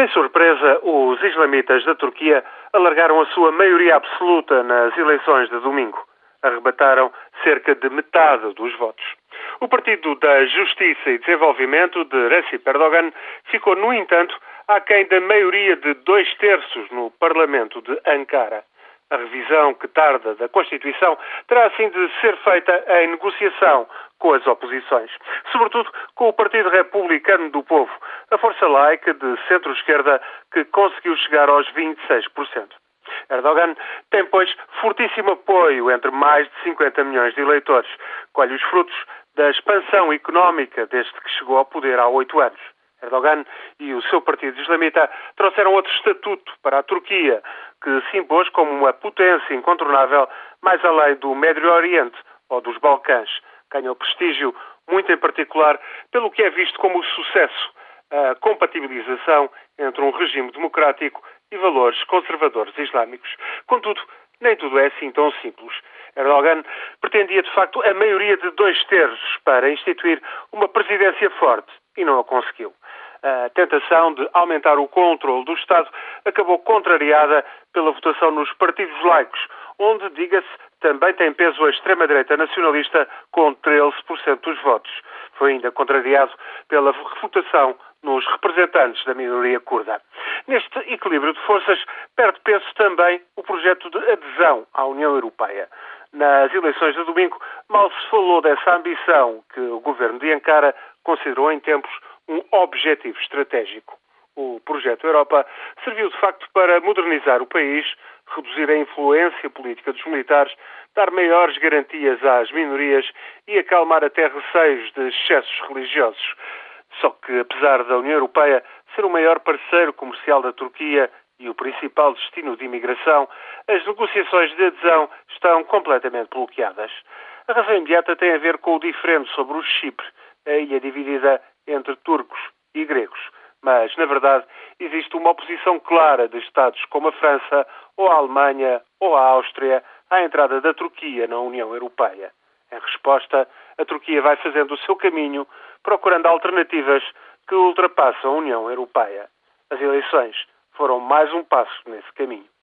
Sem surpresa, os islamitas da Turquia alargaram a sua maioria absoluta nas eleições de domingo. Arrebataram cerca de metade dos votos. O Partido da Justiça e Desenvolvimento de Recep Erdogan ficou, no entanto, aquém da maioria de dois terços no Parlamento de Ankara. A revisão que tarda da Constituição terá assim de ser feita em negociação com as oposições, sobretudo com o Partido Republicano do Povo, a força laica de centro-esquerda que conseguiu chegar aos 26%. Erdogan tem, pois, fortíssimo apoio entre mais de 50 milhões de eleitores. Colhe os frutos da expansão económica desde que chegou ao poder há oito anos. Erdogan e o seu partido islamita trouxeram outro estatuto para a Turquia, que se impôs como uma potência incontornável mais além do Médio Oriente ou dos Balcãs. Ganhou prestígio, muito em particular, pelo que é visto como sucesso, a compatibilização entre um regime democrático e valores conservadores islâmicos. Contudo, nem tudo é assim tão simples. Erdogan pretendia, de facto, a maioria de dois terços para instituir uma presidência forte e não a conseguiu a tentação de aumentar o controle do Estado acabou contrariada pela votação nos partidos laicos, onde, diga-se, também tem peso a extrema-direita nacionalista com 13% dos votos. Foi ainda contrariado pela votação nos representantes da minoria curda. Neste equilíbrio de forças, perde peso também o projeto de adesão à União Europeia. Nas eleições de domingo, mal se falou dessa ambição que o governo de Ankara considerou em tempos um objetivo estratégico. O projeto Europa serviu de facto para modernizar o país, reduzir a influência política dos militares, dar maiores garantias às minorias e acalmar até receios de excessos religiosos. Só que, apesar da União Europeia ser o maior parceiro comercial da Turquia e o principal destino de imigração, as negociações de adesão estão completamente bloqueadas. A razão imediata tem a ver com o diferente sobre o Chipre, a ilha dividida entre turcos e gregos. Mas, na verdade, existe uma oposição clara de Estados como a França, ou a Alemanha, ou a Áustria à entrada da Turquia na União Europeia. Em resposta, a Turquia vai fazendo o seu caminho, procurando alternativas que ultrapassam a União Europeia. As eleições foram mais um passo nesse caminho.